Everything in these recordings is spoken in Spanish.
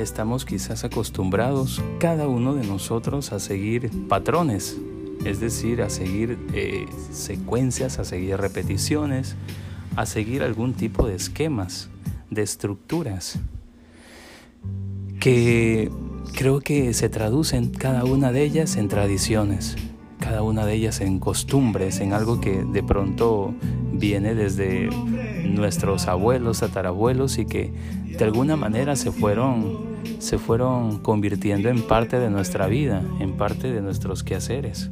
estamos quizás acostumbrados cada uno de nosotros a seguir patrones, es decir, a seguir eh, secuencias, a seguir repeticiones, a seguir algún tipo de esquemas, de estructuras, que creo que se traducen cada una de ellas en tradiciones, cada una de ellas en costumbres, en algo que de pronto viene desde nuestros abuelos, tatarabuelos y que de alguna manera se fueron se fueron convirtiendo en parte de nuestra vida, en parte de nuestros quehaceres.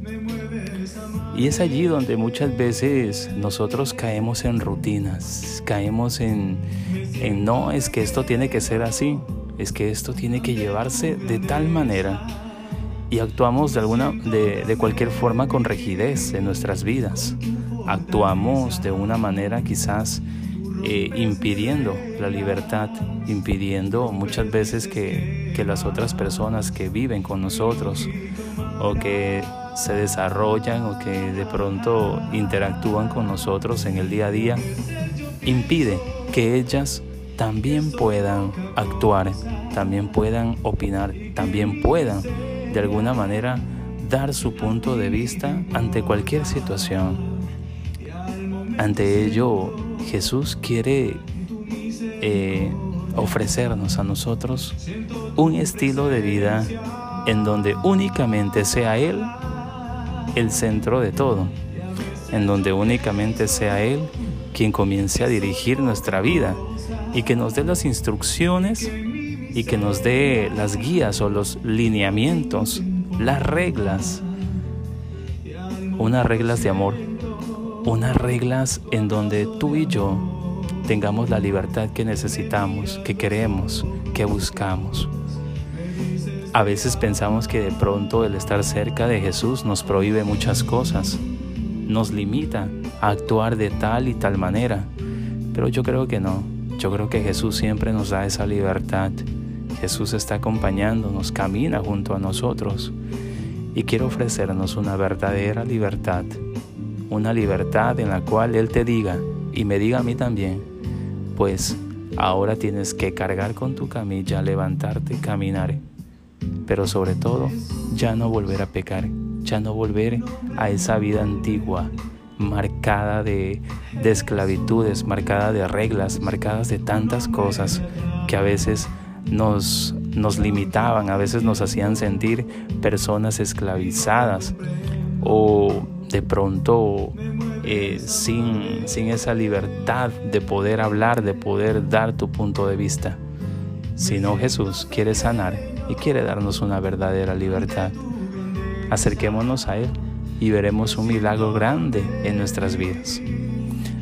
Y es allí donde muchas veces nosotros caemos en rutinas, caemos en, en no es que esto tiene que ser así, es que esto tiene que llevarse de tal manera y actuamos de alguna de, de cualquier forma con rigidez en nuestras vidas. Actuamos de una manera quizás eh, impidiendo la libertad, impidiendo muchas veces que, que las otras personas que viven con nosotros o que se desarrollan o que de pronto interactúan con nosotros en el día a día, impide que ellas también puedan actuar, también puedan opinar, también puedan de alguna manera dar su punto de vista ante cualquier situación. Ante ello, Jesús quiere eh, ofrecernos a nosotros un estilo de vida en donde únicamente sea Él el centro de todo, en donde únicamente sea Él quien comience a dirigir nuestra vida y que nos dé las instrucciones y que nos dé las guías o los lineamientos, las reglas, unas reglas de amor unas reglas en donde tú y yo tengamos la libertad que necesitamos, que queremos, que buscamos. A veces pensamos que de pronto el estar cerca de Jesús nos prohíbe muchas cosas, nos limita a actuar de tal y tal manera, pero yo creo que no, yo creo que Jesús siempre nos da esa libertad. Jesús está acompañándonos, camina junto a nosotros y quiere ofrecernos una verdadera libertad una libertad en la cual Él te diga y me diga a mí también, pues ahora tienes que cargar con tu camilla, levantarte y caminar, pero sobre todo ya no volver a pecar, ya no volver a esa vida antigua, marcada de, de esclavitudes, marcada de reglas, marcadas de tantas cosas que a veces nos, nos limitaban, a veces nos hacían sentir personas esclavizadas o de pronto eh, sin, sin esa libertad de poder hablar, de poder dar tu punto de vista. Sino Jesús quiere sanar y quiere darnos una verdadera libertad. Acerquémonos a Él y veremos un milagro grande en nuestras vidas.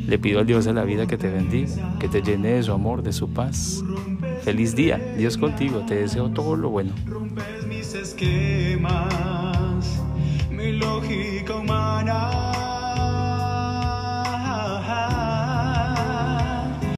Le pido al Dios de la vida que te bendiga, que te llene de su amor, de su paz. Feliz día, Dios contigo, te deseo todo lo bueno mi lógica humana.